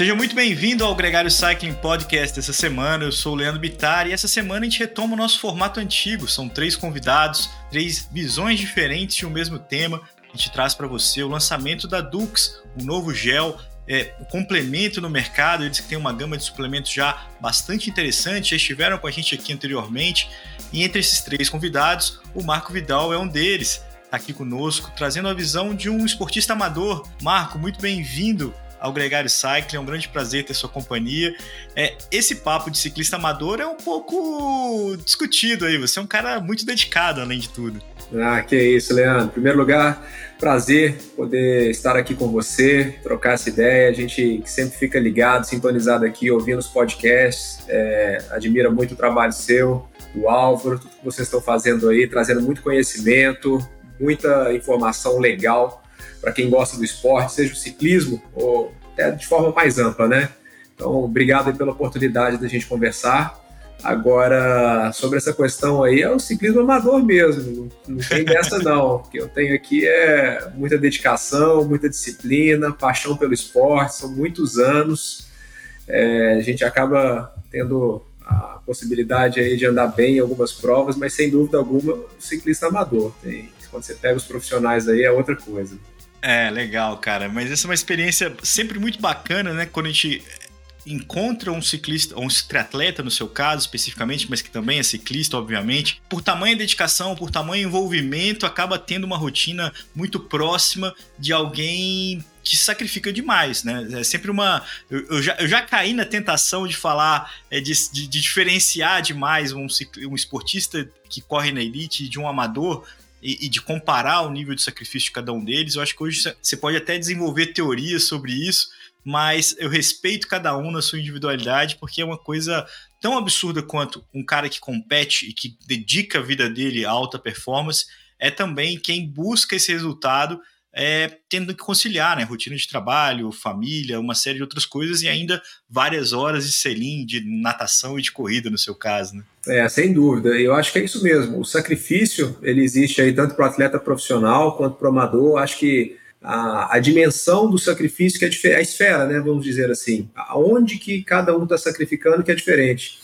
Seja muito bem-vindo ao Gregário Cycling Podcast essa semana. Eu sou o Leandro Bittar e essa semana a gente retoma o nosso formato antigo. São três convidados, três visões diferentes de um mesmo tema. A gente traz para você o lançamento da Dux, um novo gel, é, um complemento no mercado. Eles que têm uma gama de suplementos já bastante interessante, já estiveram com a gente aqui anteriormente. E entre esses três convidados, o Marco Vidal é um deles. Está aqui conosco, trazendo a visão de um esportista amador. Marco, muito bem-vindo ao Gregário Cycling. É um grande prazer ter sua companhia. É, esse papo de ciclista amador é um pouco discutido aí. Você é um cara muito dedicado, além de tudo. Ah, que isso, Leandro. Em primeiro lugar, prazer poder estar aqui com você, trocar essa ideia. A gente sempre fica ligado, sintonizado aqui, ouvindo os podcasts. É, admira muito o trabalho seu, do Álvaro, tudo que vocês estão fazendo aí, trazendo muito conhecimento, muita informação legal para quem gosta do esporte, seja o ciclismo ou até de forma mais ampla, né? Então, obrigado pela oportunidade da gente conversar. Agora, sobre essa questão aí, é o ciclismo amador mesmo, não tem dessa não. O que eu tenho aqui é muita dedicação, muita disciplina, paixão pelo esporte, são muitos anos. É, a gente acaba tendo a possibilidade aí de andar bem em algumas provas, mas sem dúvida alguma, o ciclista amador. Tem, quando você pega os profissionais aí, é outra coisa. É, legal, cara. Mas essa é uma experiência sempre muito bacana, né? Quando a gente encontra um ciclista, ou um triatleta no seu caso especificamente, mas que também é ciclista, obviamente, por tamanha dedicação, por tamanho envolvimento, acaba tendo uma rotina muito próxima de alguém que sacrifica demais, né? É sempre uma. Eu, eu, já, eu já caí na tentação de falar, é, de, de, de diferenciar demais um, um esportista que corre na elite de um amador, e, e, de comparar o nível de sacrifício de cada um deles. Eu acho que hoje você pode até desenvolver teorias sobre isso, mas eu respeito cada um na sua individualidade, porque é uma coisa tão absurda quanto um cara que compete e que dedica a vida dele a alta performance, é também quem busca esse resultado é, tendo que conciliar, né? Rotina de trabalho, família, uma série de outras coisas e ainda várias horas de selim, de natação e de corrida, no seu caso, né? É, sem dúvida. Eu acho que é isso mesmo. O sacrifício, ele existe aí tanto para o atleta profissional quanto para o amador. Acho que a, a, dimensão do sacrifício que é a esfera, né? Vamos dizer assim. Aonde que cada um está sacrificando que é diferente.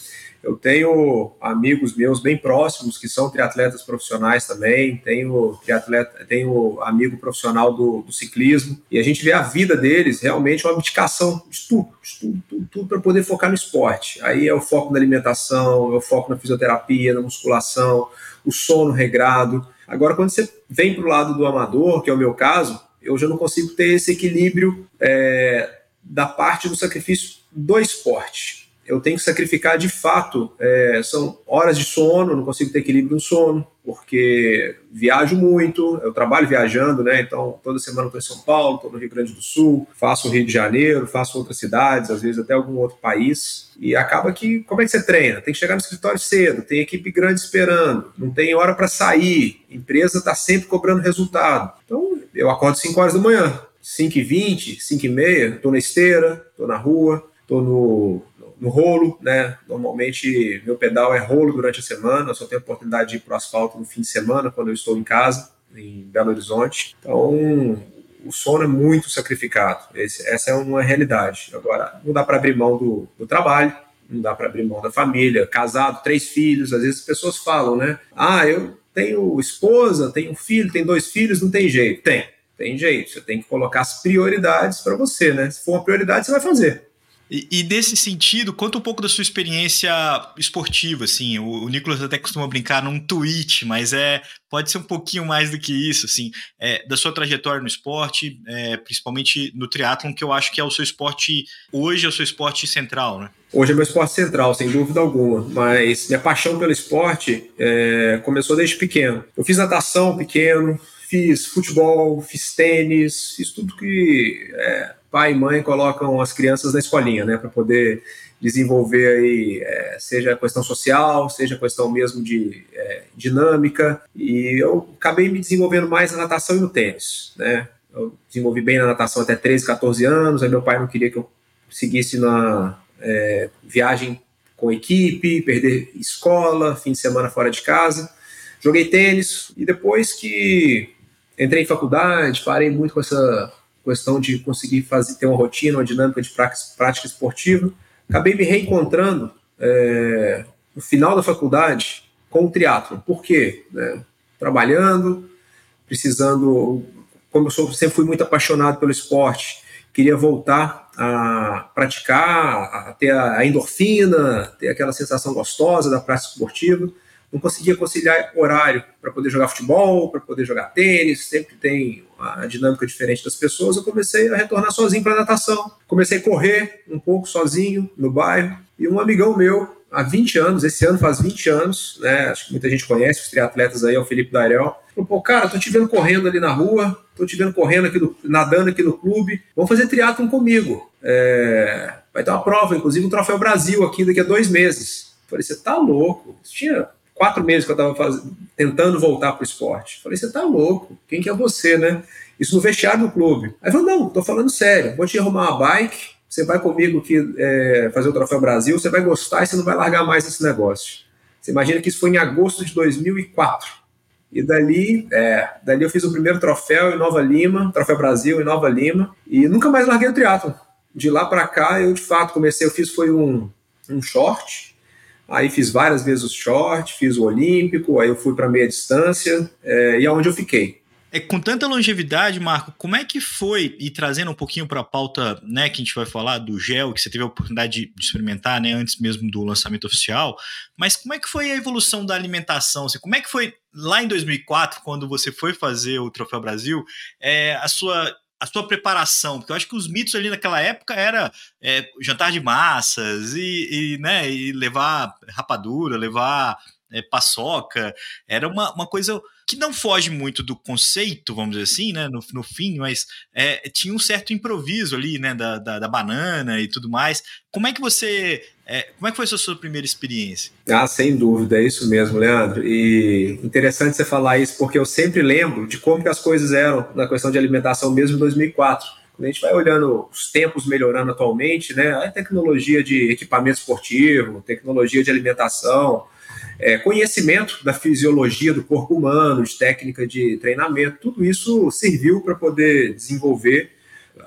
Eu tenho amigos meus bem próximos que são triatletas profissionais também, tenho triatleta, tenho amigo profissional do, do ciclismo, e a gente vê a vida deles realmente uma abdicação de tudo, de tudo, tudo, tudo para poder focar no esporte. Aí é o foco na alimentação, é o foco na fisioterapia, na musculação, o sono regrado. Agora, quando você vem para o lado do amador, que é o meu caso, eu já não consigo ter esse equilíbrio é, da parte do sacrifício do esporte eu tenho que sacrificar de fato. É, são horas de sono, não consigo ter equilíbrio no sono, porque viajo muito, eu trabalho viajando, né? Então, toda semana estou em São Paulo, estou no Rio Grande do Sul, faço o Rio de Janeiro, faço outras cidades, às vezes até algum outro país. E acaba que, como é que você treina? Tem que chegar no escritório cedo, tem equipe grande esperando, não tem hora para sair, empresa está sempre cobrando resultado. Então, eu acordo 5 horas da manhã, 5h20, 5h30, estou na esteira, estou na rua, estou no, no rolo, né? Normalmente meu pedal é rolo durante a semana, eu só tenho a oportunidade de ir para o asfalto no fim de semana, quando eu estou em casa, em Belo Horizonte. Então, o sono é muito sacrificado. Esse, essa é uma realidade. Agora, não dá para abrir mão do, do trabalho, não dá para abrir mão da família, casado, três filhos. Às vezes as pessoas falam, né? Ah, eu tenho esposa, tenho filho, tenho dois filhos, não tem jeito. Tem, tem jeito. Você tem que colocar as prioridades para você, né? Se for uma prioridade, você vai fazer. E, e, nesse sentido, conta um pouco da sua experiência esportiva, assim. O, o Nicolas até costuma brincar num tweet, mas é pode ser um pouquinho mais do que isso, assim, é, da sua trajetória no esporte, é, principalmente no triatlon, que eu acho que é o seu esporte hoje é o seu esporte central, né? Hoje é meu esporte central, sem dúvida alguma, mas minha paixão pelo esporte é, começou desde pequeno. Eu fiz natação pequeno, fiz futebol, fiz tênis, fiz tudo que é, pai e mãe colocam as crianças na escolinha, né, para poder desenvolver aí, é, seja questão social, seja questão mesmo de é, dinâmica, e eu acabei me desenvolvendo mais na natação e no tênis, né, eu desenvolvi bem na natação até 13, 14 anos, aí meu pai não queria que eu seguisse na é, viagem com equipe, perder escola, fim de semana fora de casa, joguei tênis, e depois que entrei em faculdade, parei muito com essa questão de conseguir fazer ter uma rotina, uma dinâmica de prática, esportiva. Acabei me reencontrando é, no final da faculdade com o triatlo. Por quê? Né? Trabalhando, precisando, como eu sou, sempre fui muito apaixonado pelo esporte, queria voltar a praticar, a ter a endorfina, ter aquela sensação gostosa da prática esportiva não conseguia conciliar horário para poder jogar futebol, para poder jogar tênis, sempre tem a dinâmica diferente das pessoas. Eu comecei a retornar sozinho para natação. Comecei a correr um pouco sozinho no bairro. E um amigão meu, há 20 anos, esse ano faz 20 anos, né? Acho que muita gente conhece os triatletas aí, é o Felipe Darel. Falou, pô, cara, tô te vendo correndo ali na rua, tô te vendo correndo aqui, no, nadando aqui no clube, vamos fazer triatlon comigo. É, vai ter uma prova, inclusive um Troféu Brasil aqui daqui a dois meses. Falei, você tá louco? Tinha quatro meses que eu estava tentando voltar para o esporte. Falei, você tá louco? Quem que é você, né? Isso no vestiário do clube. Aí falou, não, tô falando sério, vou te arrumar uma bike, você vai comigo aqui é, fazer o Troféu Brasil, você vai gostar e você não vai largar mais esse negócio. Você imagina que isso foi em agosto de 2004. E dali, é, dali eu fiz o primeiro troféu em Nova Lima, Troféu Brasil em Nova Lima, e nunca mais larguei o triatlo. De lá para cá, eu de fato comecei, eu fiz foi um, um short, Aí fiz várias vezes o short, fiz o olímpico, aí eu fui para meia distância é, e aonde é eu fiquei. É, com tanta longevidade, Marco, como é que foi, e trazendo um pouquinho para a pauta né, que a gente vai falar do gel, que você teve a oportunidade de experimentar né, antes mesmo do lançamento oficial, mas como é que foi a evolução da alimentação? Assim, como é que foi lá em 2004, quando você foi fazer o Troféu Brasil, é, a sua a sua preparação, porque eu acho que os mitos ali naquela época era é, jantar de massas e, e, né, e levar rapadura, levar é, paçoca, era uma, uma coisa que não foge muito do conceito, vamos dizer assim, né, no, no fim, mas é, tinha um certo improviso ali, né, da, da, da, banana e tudo mais. Como é que você, é, como é que foi a sua, sua primeira experiência? Ah, sem dúvida, é isso mesmo, Leandro. E interessante você falar isso, porque eu sempre lembro de como que as coisas eram na questão de alimentação mesmo em 2004. Quando a gente vai olhando os tempos melhorando atualmente, né, a tecnologia de equipamento esportivo, tecnologia de alimentação, é, conhecimento da fisiologia do corpo humano, de técnica de treinamento, tudo isso serviu para poder desenvolver,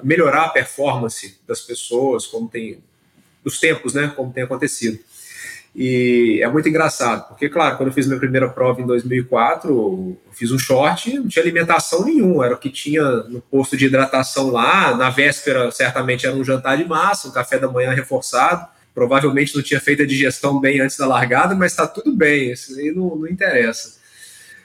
melhorar a performance das pessoas, como tem dos tempos, né, como tem acontecido. E é muito engraçado, porque, claro, quando eu fiz minha primeira prova em 2004, eu fiz um short, não tinha alimentação nenhuma, era o que tinha no posto de hidratação lá. Na véspera, certamente, era um jantar de massa, um café da manhã reforçado provavelmente não tinha feito a digestão bem antes da largada, mas está tudo bem, isso aí não, não interessa.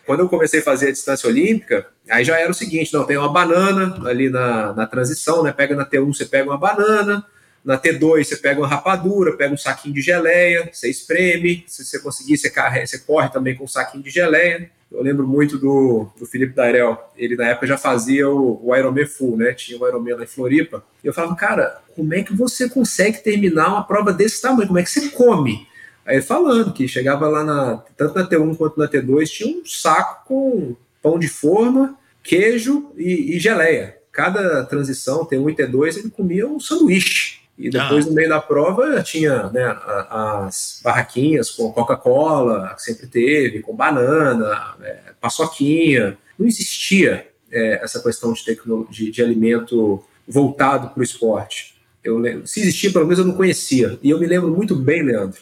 Quando eu comecei a fazer a distância olímpica, aí já era o seguinte: não, tem uma banana ali na, na transição, né? Pega na T1, você pega uma banana, na T2 você pega uma rapadura, pega um saquinho de geleia, você espreme, se você conseguir, você, carrega, você corre também com um saquinho de geleia. Eu lembro muito do, do Felipe Darel, ele na época já fazia o, o Ironman Full, né? Tinha o Ironman lá em Floripa. E eu falava, cara, como é que você consegue terminar uma prova desse tamanho? Como é que você come? Aí ele falando que chegava lá na, tanto na T1 quanto na T2, tinha um saco com pão de forma, queijo e, e geleia. Cada transição, T1 e T2, ele comia um sanduíche. E depois, ah. no meio da prova, tinha né, as barraquinhas com Coca-Cola, sempre teve, com banana, é, paçoquinha. Não existia é, essa questão de, de, de alimento voltado para o esporte. Eu lembro, se existia, pelo menos eu não conhecia. E eu me lembro muito bem, Leandro.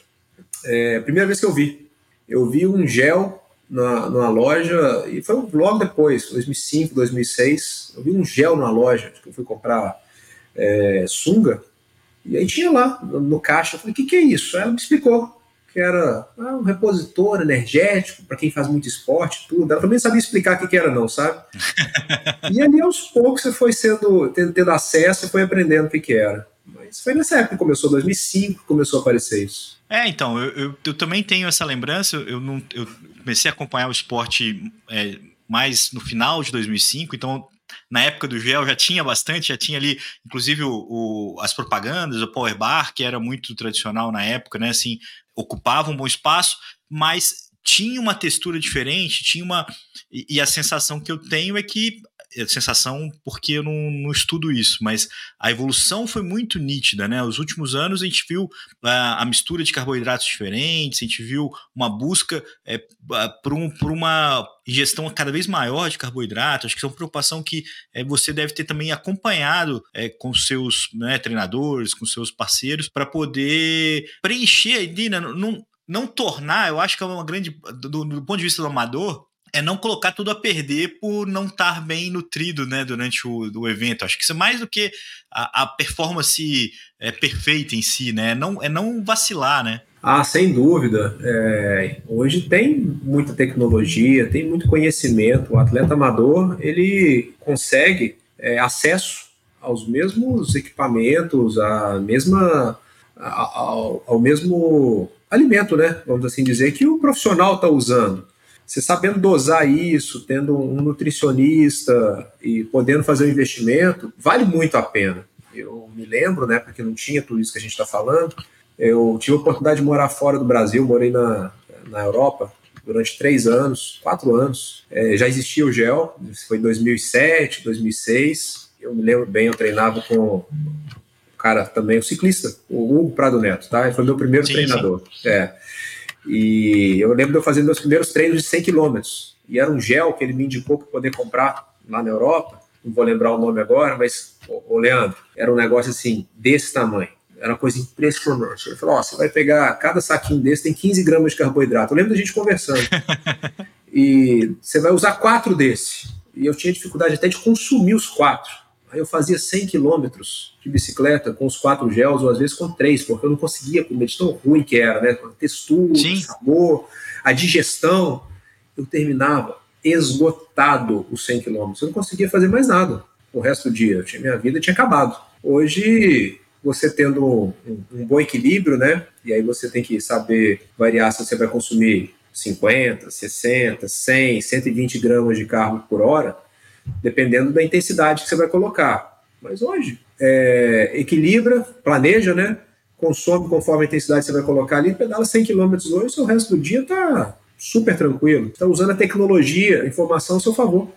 É, primeira vez que eu vi. Eu vi um gel na, numa loja, e foi logo depois, 2005, 2006. Eu vi um gel numa loja, que eu fui comprar é, sunga e aí tinha lá no, caixa, eu falei, o que, que é isso? Ela me explicou que era ah, um repositor energético para quem faz muito esporte, tudo. Ela também sabia explicar o que, que era, não, sabe? e ali aos poucos você foi sendo, tendo, tendo acesso e foi aprendendo o que, que era. Mas foi nessa época que começou, 2005, que começou a aparecer isso. É, então, eu, eu, eu também tenho essa lembrança. Eu, não, eu comecei a acompanhar o esporte é, mais no final de 2005, então na época do gel já tinha bastante, já tinha ali, inclusive, o, o, as propagandas, o Power Bar, que era muito tradicional na época, né? Assim, ocupava um bom espaço, mas tinha uma textura diferente, tinha uma. E, e a sensação que eu tenho é que sensação porque eu não, não, estudo isso, mas a evolução foi muito nítida, né? Os últimos anos a gente viu a, a mistura de carboidratos diferentes, a gente viu uma busca é, por, um, por uma ingestão cada vez maior de carboidrato. Acho que é uma preocupação que é, você deve ter também acompanhado é, com seus né, treinadores, com seus parceiros, para poder preencher ali, né? Não, não tornar, eu acho que é uma grande, do, do ponto de vista do amador, é não colocar tudo a perder por não estar bem nutrido né, durante o, o evento. Acho que isso é mais do que a, a performance é, perfeita em si, né? É não, é não vacilar, né? Ah, sem dúvida. É, hoje tem muita tecnologia, tem muito conhecimento. O atleta amador ele consegue é, acesso aos mesmos equipamentos, à mesma, ao, ao mesmo alimento, né? Vamos assim dizer, que o profissional está usando. Você sabendo dosar isso, tendo um nutricionista e podendo fazer o um investimento, vale muito a pena. Eu me lembro, né, porque não tinha tudo isso que a gente está falando, eu tive a oportunidade de morar fora do Brasil, morei na, na Europa durante três anos, quatro anos. É, já existia o GEL, foi em 2007, 2006. Eu me lembro bem, eu treinava com o cara também, o ciclista, o Hugo Prado Neto, tá? Ele foi meu primeiro sim, treinador. Sim. É. E eu lembro de eu fazer meus primeiros treinos de 100 quilômetros. E era um gel que ele me indicou para poder comprar lá na Europa. Não vou lembrar o nome agora, mas, ô, Leandro, era um negócio assim, desse tamanho. Era uma coisa impressionante. Ele falou: oh, você vai pegar cada saquinho desse, tem 15 gramas de carboidrato. Eu lembro da gente conversando. e você vai usar quatro desse. E eu tinha dificuldade até de consumir os quatro. Aí eu fazia 100 quilômetros de bicicleta com os quatro gels, ou às vezes com três, porque eu não conseguia comer de tão ruim que era, né? A textura, Sim. sabor, a digestão. Eu terminava esgotado os 100 quilômetros. Eu não conseguia fazer mais nada o resto do dia. Tinha, minha vida tinha acabado. Hoje, você tendo um, um, bom equilíbrio, né? E aí você tem que saber variar se você vai consumir 50, 60, 100, 120 gramas de carbo por hora dependendo da intensidade que você vai colocar. Mas hoje, é, equilibra, planeja, né? Consome conforme a intensidade que você vai colocar ali, pedala 100 km hoje, o resto do dia tá super tranquilo. Está usando a tecnologia, a informação a seu favor.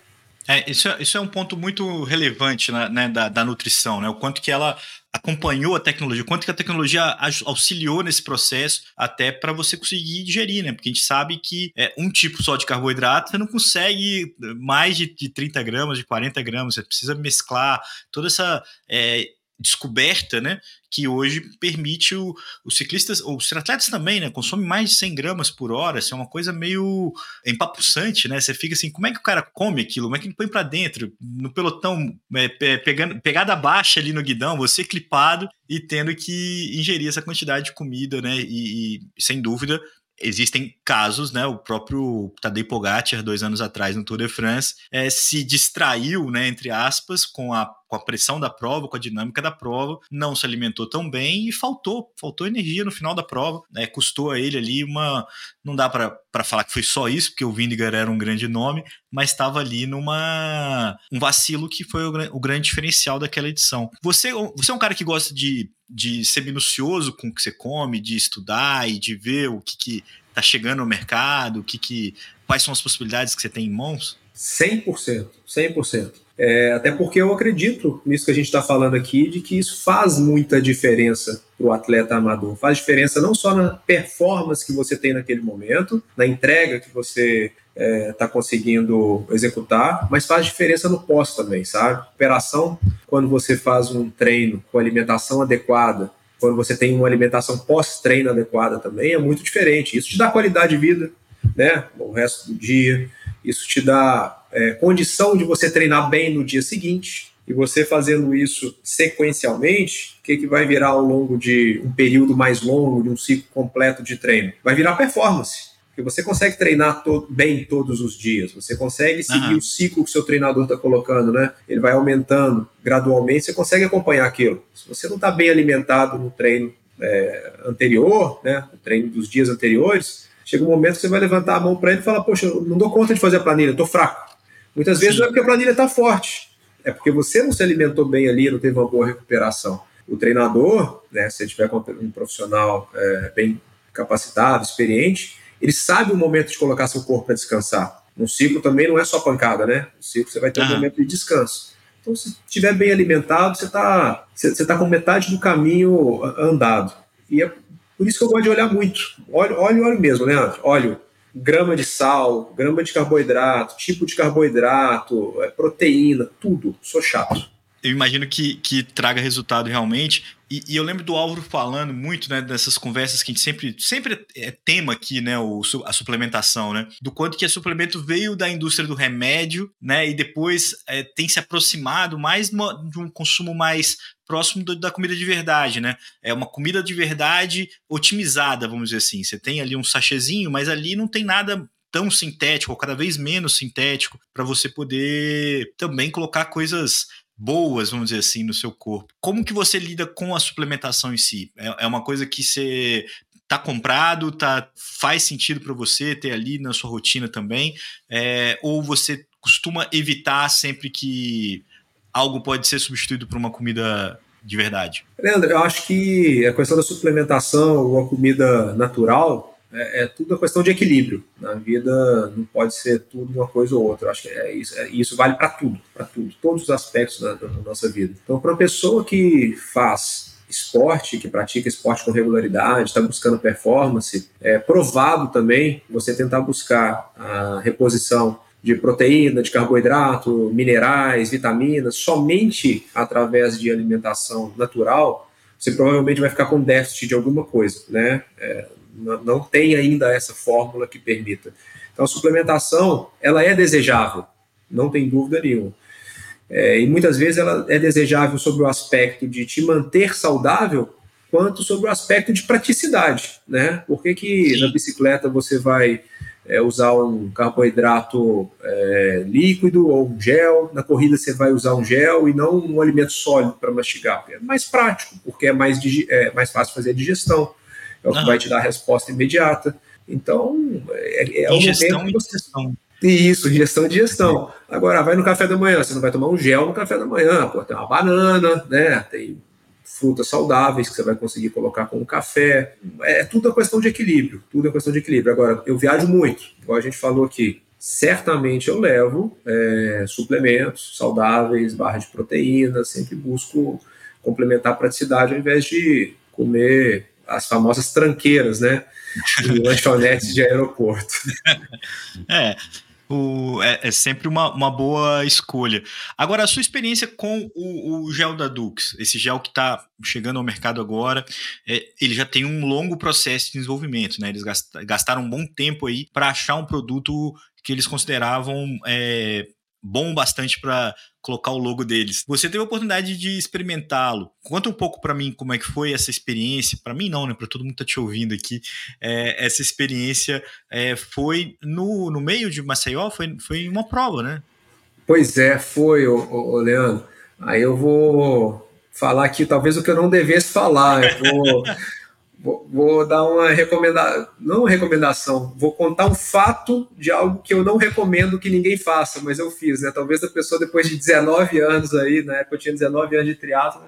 É, isso, é, isso é um ponto muito relevante né, né da, da nutrição, né? O quanto que ela acompanhou a tecnologia, quanto que a tecnologia auxiliou nesse processo até para você conseguir digerir, né? Porque a gente sabe que é, um tipo só de carboidrato você não consegue mais de, de 30 gramas, de 40 gramas, você precisa mesclar toda essa é, descoberta, né, que hoje permite o, os ciclistas, ou os atletas também, né, consomem mais de 100 gramas por hora, isso é uma coisa meio empapuçante, né, você fica assim, como é que o cara come aquilo, como é que ele põe para dentro, no pelotão, é, pegando, pegada baixa ali no guidão, você clipado e tendo que ingerir essa quantidade de comida, né, e, e sem dúvida existem casos, né? O próprio Tadej Pogacar, dois anos atrás no Tour de France, é, se distraiu, né? Entre aspas, com a, com a pressão da prova, com a dinâmica da prova, não se alimentou tão bem e faltou, faltou energia no final da prova, né? Custou a ele ali uma, não dá para falar que foi só isso, porque o Vindigar era um grande nome, mas estava ali numa um vacilo que foi o, o grande diferencial daquela edição. Você, você é um cara que gosta de de ser minucioso com o que você come, de estudar e de ver o que, que tá chegando no mercado, o que, que quais são as possibilidades que você tem em mãos? 100%, 100%. É, até porque eu acredito nisso que a gente está falando aqui, de que isso faz muita diferença para o atleta amador. Faz diferença não só na performance que você tem naquele momento, na entrega que você está é, tá conseguindo executar, mas faz diferença no pós também, sabe? Operação, quando você faz um treino com alimentação adequada, quando você tem uma alimentação pós-treino adequada também, é muito diferente. Isso te dá qualidade de vida, né? O resto do dia. Isso te dá é, condição de você treinar bem no dia seguinte. E você fazendo isso sequencialmente, o que, que vai virar ao longo de um período mais longo, de um ciclo completo de treino? Vai virar performance. Porque você consegue treinar to bem todos os dias, você consegue seguir uhum. o ciclo que o seu treinador está colocando, né? Ele vai aumentando gradualmente, você consegue acompanhar aquilo. Se você não está bem alimentado no treino é, anterior, né? No treino dos dias anteriores, chega um momento que você vai levantar a mão para ele e falar: Poxa, eu não dou conta de fazer a planilha, estou fraco. Muitas vezes Sim. não é porque a planilha está forte, é porque você não se alimentou bem ali, não teve uma boa recuperação. O treinador, né, se tiver um profissional é, bem capacitado, experiente, ele sabe o momento de colocar seu corpo para descansar. No ciclo também não é só pancada, né? No ciclo você vai ter um momento de descanso. Então, se estiver bem alimentado, você está você tá com metade do caminho andado. E é por isso que eu gosto de olhar muito. Óleo, óleo, óleo mesmo, né? Óleo, grama de sal, grama de carboidrato, tipo de carboidrato, é, proteína, tudo. Sou chato eu imagino que, que traga resultado realmente. E, e, eu lembro do Álvaro falando muito, né, dessas conversas que a gente sempre, sempre é tema aqui, né, o, a suplementação, né, do quanto que a suplemento veio da indústria do remédio, né, e depois é, tem se aproximado mais de um consumo mais próximo do, da comida de verdade, né, é uma comida de verdade otimizada, vamos dizer assim, você tem ali um sachêzinho, mas ali não tem nada tão sintético, ou cada vez menos sintético, para você poder também colocar coisas boas, vamos dizer assim, no seu corpo. Como que você lida com a suplementação em si? É, é uma coisa que você tá comprado, tá faz sentido para você ter ali na sua rotina também, é, ou você costuma evitar sempre que algo pode ser substituído por uma comida de verdade? Leandro, eu acho que a questão da suplementação ou a comida natural é, é, tudo a questão de equilíbrio. Na vida não pode ser tudo uma coisa ou outra. Acho que é isso, é, isso vale para tudo, para tudo, todos os aspectos da, da nossa vida. Então, para uma pessoa que faz esporte, que pratica esporte com regularidade, está buscando performance, é provado também você tentar buscar a reposição de proteína, de carboidrato, minerais, vitaminas, somente através de alimentação natural, você provavelmente vai ficar com déficit de alguma coisa, né? É, não tem ainda essa fórmula que permita. Então, a suplementação, ela é desejável, não tem dúvida nenhuma. É, e muitas vezes ela é desejável sobre o aspecto de te manter saudável, quanto sobre o aspecto de praticidade, né? Por que, que na bicicleta você vai é, usar um carboidrato é, líquido ou um gel, na corrida você vai usar um gel e não um alimento sólido para mastigar? É mais prático, porque é mais, é mais fácil fazer a digestão é o que vai te dar a resposta imediata. Então, é, é ingestão momento e digestão. Isso, gestão de gestão. Agora, vai no café da manhã, você não vai tomar um gel no café da manhã, pô, tem uma banana, né? Tem frutas saudáveis que você vai conseguir colocar com o café. É tudo a questão de equilíbrio, tudo é questão de equilíbrio. Agora, eu viajo muito, igual a gente falou aqui. Certamente eu levo é, suplementos saudáveis, barra de proteína, sempre busco complementar a praticidade ao invés de comer as famosas tranqueiras, né? De lanchonetes de aeroporto. É, o, é, é, sempre uma, uma boa escolha. Agora, a sua experiência com o, o gel da Dux, esse gel que está chegando ao mercado agora, é, ele já tem um longo processo de desenvolvimento, né? Eles gastaram um bom tempo aí para achar um produto que eles consideravam é, bom bastante para colocar o logo deles. Você teve a oportunidade de experimentá-lo. Conta um pouco para mim como é que foi essa experiência. Para mim não, né? Para todo mundo que tá te ouvindo aqui, é, essa experiência é, foi no, no meio de Maceió, foi, foi uma prova, né? Pois é, foi, ô, ô, Leandro. Aí eu vou falar aqui talvez o que eu não devesse falar. Eu vou Vou, vou, dar uma recomendação, não uma recomendação, vou contar um fato de algo que eu não recomendo que ninguém faça, mas eu fiz, né? Talvez a pessoa depois de 19 anos aí, na época eu tinha 19 anos de triatlo,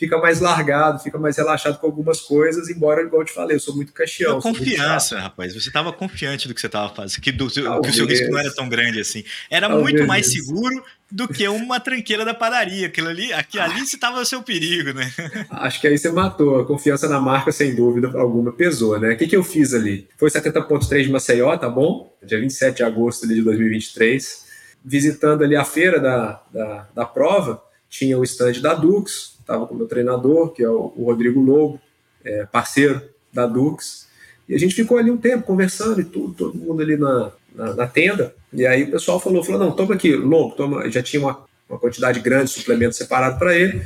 fica mais largado, fica mais relaxado com algumas coisas, embora, igual eu te falei, eu sou muito caixão. Confiança, rapaz. Você estava confiante do que você estava fazendo, que, do, que o seu risco não era tão grande assim. Era Talvez. muito mais seguro do que uma tranqueira da padaria. Aquilo ali, aquilo ali estava o seu perigo, né? Acho que aí você matou. A confiança na marca, sem dúvida alguma, pesou, né? O que, que eu fiz ali? Foi 70.3 de Maceió, tá bom? Dia 27 de agosto de 2023. Visitando ali a feira da, da, da prova, tinha o stand da Dux, estava com o meu treinador, que é o, o Rodrigo Lobo, é, parceiro da Dux, e a gente ficou ali um tempo conversando e tudo, todo mundo ali na, na, na tenda, e aí o pessoal falou, falou, não, toma aqui, Lobo, toma, já tinha uma, uma quantidade grande de suplemento separado para ele,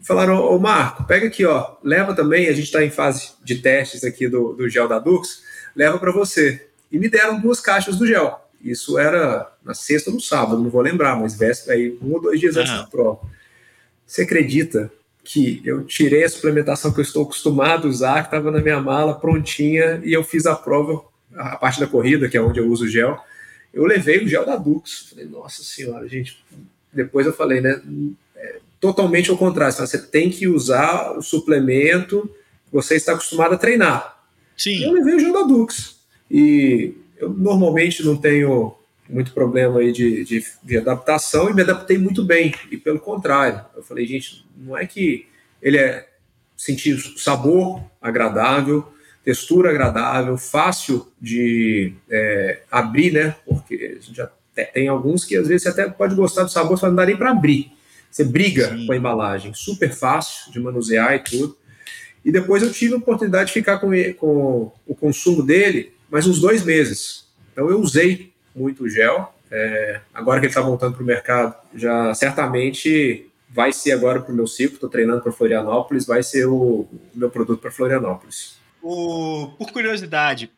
e falaram, ô Marco, pega aqui, ó, leva também, a gente está em fase de testes aqui do, do gel da Dux, leva para você. E me deram duas caixas do gel. Isso era na sexta ou no sábado, não vou lembrar, mas véspera aí, um ou dois dias antes da prova. Você acredita que eu tirei a suplementação que eu estou acostumado a usar, que estava na minha mala, prontinha, e eu fiz a prova, a parte da corrida, que é onde eu uso o gel. Eu levei o gel da Dux. Falei, nossa senhora, gente. Depois eu falei, né? É totalmente ao contrário. Você tem que usar o suplemento que você está acostumado a treinar. Sim. Eu levei o gel da Dux. E eu normalmente não tenho muito problema aí de, de, de, adaptação e me adaptei muito bem. E pelo contrário, eu falei, gente, não é que ele é sentir sabor agradável, textura agradável, fácil de é, abrir, né? Porque a gente já tem alguns que às vezes você até pode gostar do sabor, só não dá nem para abrir. Você briga Sim. com a embalagem, super fácil de manusear e tudo. E depois eu tive a oportunidade de ficar com, com o consumo dele mais uns dois meses. Então eu usei muito gel. É, agora que ele está voltando para o mercado, já certamente vai ser agora para o meu ciclo. Estou treinando para Florianópolis, vai ser o, o meu produto para Florianópolis. O, por curiosidade,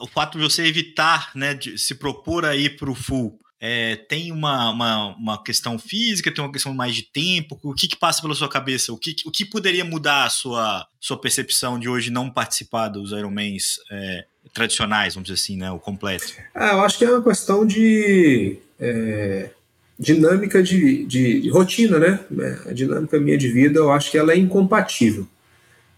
o fato de você evitar, né, de se propor a ir para o full, é, tem uma, uma, uma, questão física, tem uma questão mais de tempo? O que, que passa pela sua cabeça? O que, o que poderia mudar a sua, sua percepção de hoje não participar dos Ironmans é, tradicionais, vamos dizer assim, né? O completo? Ah, eu acho que é uma questão de é, dinâmica de, de, de, rotina, né? A dinâmica minha de vida, eu acho que ela é incompatível.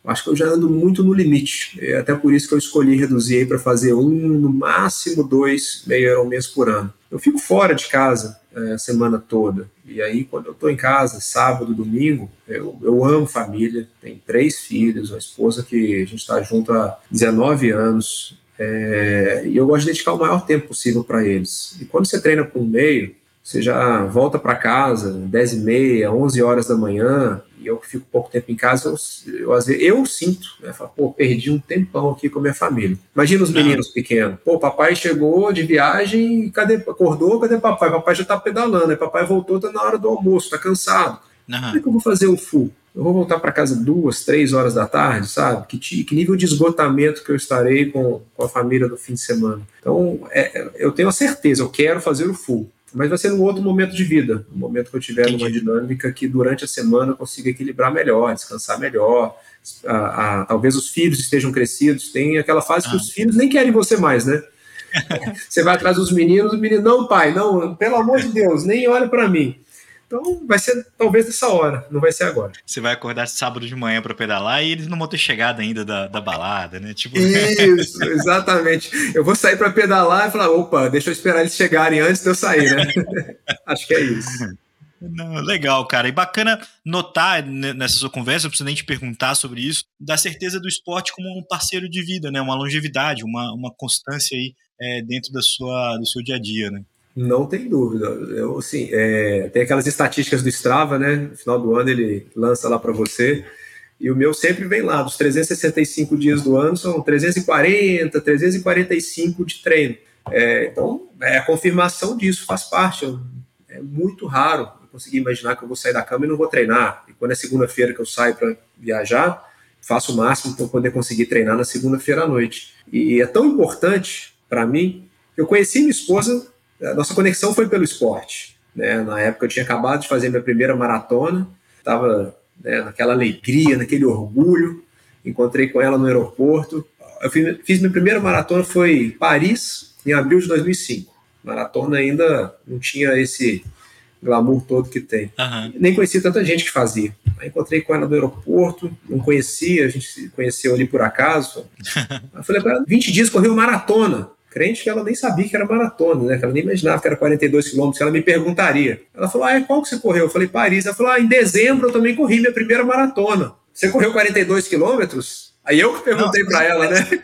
Acho que eu já ando muito no limite. É até por isso que eu escolhi reduzir para fazer um, no máximo dois meio Ironmans por ano. Eu fico fora de casa é, a semana toda. E aí, quando eu estou em casa, sábado, domingo, eu, eu amo família. Tenho três filhos, uma esposa que a gente está junto há 19 anos. É, e eu gosto de dedicar o maior tempo possível para eles. E quando você treina por meio, você já volta para casa 10 e meia, 11 horas da manhã, e eu que fico pouco tempo em casa, eu, eu, às vezes, eu sinto, né? Falo, pô, perdi um tempão aqui com a minha família. Imagina os meninos pequenos. Pô, papai chegou de viagem, cadê, acordou, cadê papai? Papai já tá pedalando, aí papai voltou, tá na hora do almoço, tá cansado. Uhum. Como é que eu vou fazer o full? Eu vou voltar para casa duas, três horas da tarde, sabe? Que, que, nível de esgotamento que eu estarei com, com a família no fim de semana. Então, é, eu tenho a certeza, eu quero fazer o full mas vai ser num outro momento de vida, um momento que eu tiver numa dinâmica que durante a semana eu consiga equilibrar melhor, descansar melhor, a, a, talvez os filhos estejam crescidos, tem aquela fase ah. que os filhos nem querem você mais, né? você vai atrás dos meninos, o menino, não, pai, não, pelo amor de Deus, nem olha para mim. Então vai ser talvez nessa hora, não vai ser agora. Você vai acordar sábado de manhã para pedalar e eles não vão ter chegado ainda da, da balada, né? Tipo... Isso, exatamente. Eu vou sair para pedalar e falar, opa, deixa eu esperar eles chegarem antes de eu sair, né? Acho que é isso. Não, legal, cara. E bacana notar nessa sua conversa, não preciso nem te perguntar sobre isso, da certeza do esporte como um parceiro de vida, né? Uma longevidade, uma, uma constância aí é, dentro da sua, do seu dia a dia, né? Não tem dúvida. Eu, assim, é, tem aquelas estatísticas do Strava, né? No final do ano ele lança lá para você. E o meu sempre vem lá, dos 365 dias do ano, são 340, 345 de treino. É, então, é a confirmação disso, faz parte. É muito raro eu conseguir imaginar que eu vou sair da cama e não vou treinar. E quando é segunda-feira que eu saio para viajar, faço o máximo para poder conseguir treinar na segunda-feira à noite. E é tão importante para mim. Eu conheci minha esposa a nossa conexão foi pelo esporte. Né? Na época eu tinha acabado de fazer minha primeira maratona, estava né, naquela alegria, naquele orgulho. Encontrei com ela no aeroporto. Eu fiz, fiz minha primeira maratona foi Paris, em abril de 2005. Maratona ainda não tinha esse glamour todo que tem. Uhum. Nem conhecia tanta gente que fazia. Aí encontrei com ela no aeroporto, não conhecia, a gente se conheceu ali por acaso. eu falei para ela, 20 dias correu maratona crente que ela nem sabia que era maratona, né? Que ela nem imaginava que era 42 quilômetros, ela me perguntaria. Ela falou, ah, qual que você correu? Eu falei, Paris. Ela falou, ah, em dezembro eu também corri minha primeira maratona. Você correu 42 quilômetros? Aí eu que perguntei para ela, né?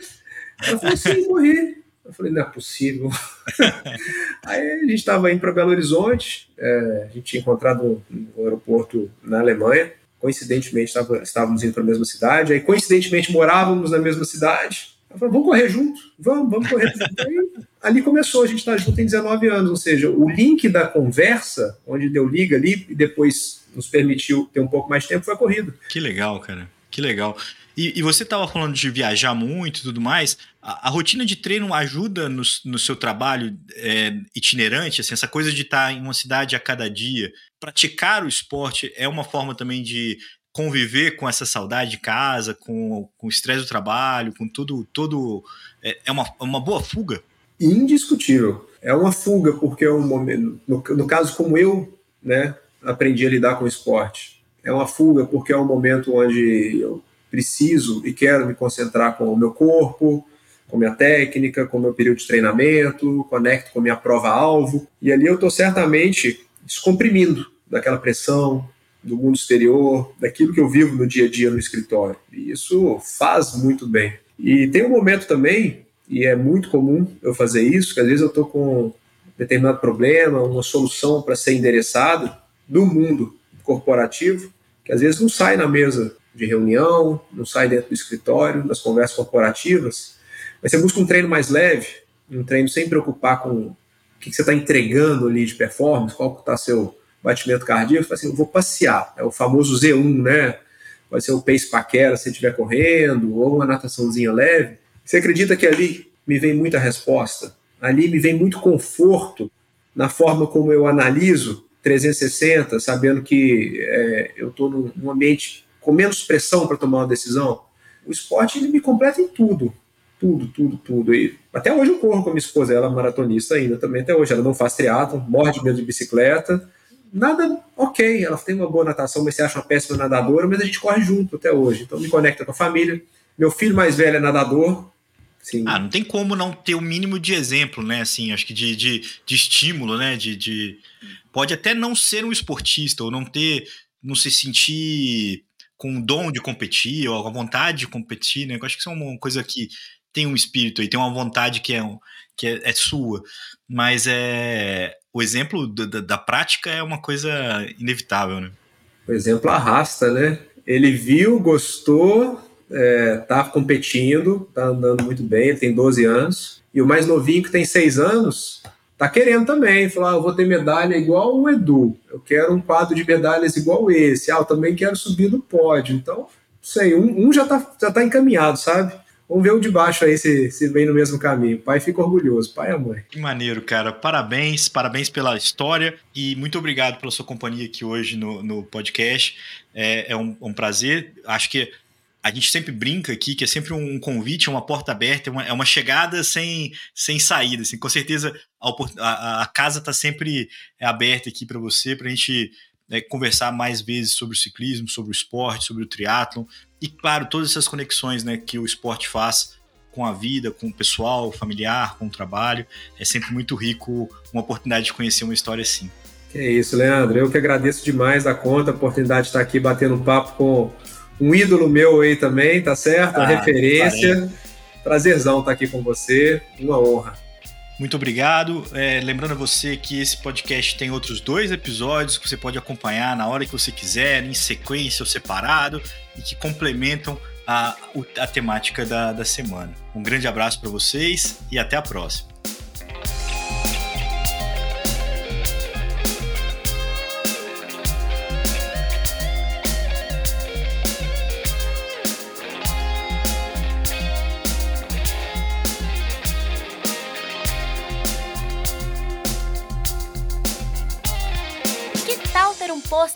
Ela falou, sim, corri. Eu falei, não é possível. Aí a gente estava indo para Belo Horizonte, é, a gente tinha encontrado no aeroporto na Alemanha, coincidentemente tava, estávamos indo para a mesma cidade, aí coincidentemente morávamos na mesma cidade, Falei, vamos correr junto, vamos, vamos correr junto. Aí, ali começou, a gente está junto em 19 anos, ou seja, o link da conversa, onde deu liga ali e depois nos permitiu ter um pouco mais de tempo, foi a corrida. Que legal, cara, que legal. E, e você estava falando de viajar muito e tudo mais, a, a rotina de treino ajuda no, no seu trabalho é, itinerante, assim, essa coisa de estar tá em uma cidade a cada dia, praticar o esporte é uma forma também de conviver com essa saudade de casa, com, com o estresse do trabalho, com tudo, tudo é, é uma, uma boa fuga? Indiscutível. É uma fuga, porque é um momento, no, no caso como eu, né, aprendi a lidar com o esporte. É uma fuga porque é um momento onde eu preciso e quero me concentrar com o meu corpo, com minha técnica, com meu período de treinamento, conecto com minha prova-alvo, e ali eu estou certamente descomprimindo daquela pressão do mundo exterior, daquilo que eu vivo no dia a dia no escritório. E isso faz muito bem. E tem um momento também, e é muito comum eu fazer isso, que às vezes eu estou com determinado problema, uma solução para ser endereçado no mundo corporativo, que às vezes não sai na mesa de reunião, não sai dentro do escritório, das conversas corporativas, mas você busca um treino mais leve, um treino sem preocupar com o que você está entregando ali de performance, qual está seu batimento cardíaco, assim, eu vou passear, é o famoso Z1, né? Pode ser o pace paquera se estiver correndo, ou uma nataçãozinha leve. Você acredita que ali me vem muita resposta? Ali me vem muito conforto na forma como eu analiso 360, sabendo que é, eu estou num ambiente com menos pressão para tomar uma decisão. O esporte ele me completa em tudo, tudo, tudo, tudo. E até hoje eu corro com a minha esposa, ela é maratonista ainda também, até hoje. Ela não faz triatlo, morre de medo de bicicleta. Nada ok, ela tem uma boa natação, mas você acha uma péssima nadadora, mas a gente corre junto até hoje. Então me conecta com a família. Meu filho mais velho é nadador, Sim. Ah, não tem como não ter o mínimo de exemplo, né? Assim, acho que de, de, de estímulo, né? De, de, Pode até não ser um esportista, ou não ter. não se sentir com o dom de competir, ou a vontade de competir, né? Eu acho que isso é uma coisa que tem um espírito aí, tem uma vontade que é, que é, é sua. Mas é. O exemplo da, da prática é uma coisa inevitável, né? O exemplo arrasta, né? Ele viu, gostou, é, tá competindo, tá andando muito bem, tem 12 anos. E o mais novinho, que tem 6 anos, tá querendo também. Falar, ah, eu vou ter medalha igual o Edu, eu quero um quadro de medalhas igual esse. Ah, eu também quero subir no pódio. Então, sei, um, um já, tá, já tá encaminhado, sabe? Vamos ver o de baixo aí se, se vem no mesmo caminho. Pai fica orgulhoso, pai e mãe. Que maneiro, cara. Parabéns, parabéns pela história e muito obrigado pela sua companhia aqui hoje no, no podcast. É, é um, um prazer. Acho que a gente sempre brinca aqui que é sempre um convite, uma porta aberta, é uma, é uma chegada sem, sem saída. Assim. Com certeza a, a, a casa está sempre aberta aqui para você, para a gente né, conversar mais vezes sobre o ciclismo, sobre o esporte, sobre o triatlon e, claro, todas essas conexões né, que o esporte faz com a vida, com o pessoal, familiar, com o trabalho. É sempre muito rico uma oportunidade de conhecer uma história assim. Que é isso, Leandro. Eu que agradeço demais a conta, a oportunidade de estar aqui batendo papo com um ídolo meu aí também, tá certo? Uma ah, referência. Prazerzão estar aqui com você, uma honra. Muito obrigado. É, lembrando a você que esse podcast tem outros dois episódios que você pode acompanhar na hora que você quiser, em sequência ou separado, e que complementam a, a temática da, da semana. Um grande abraço para vocês e até a próxima.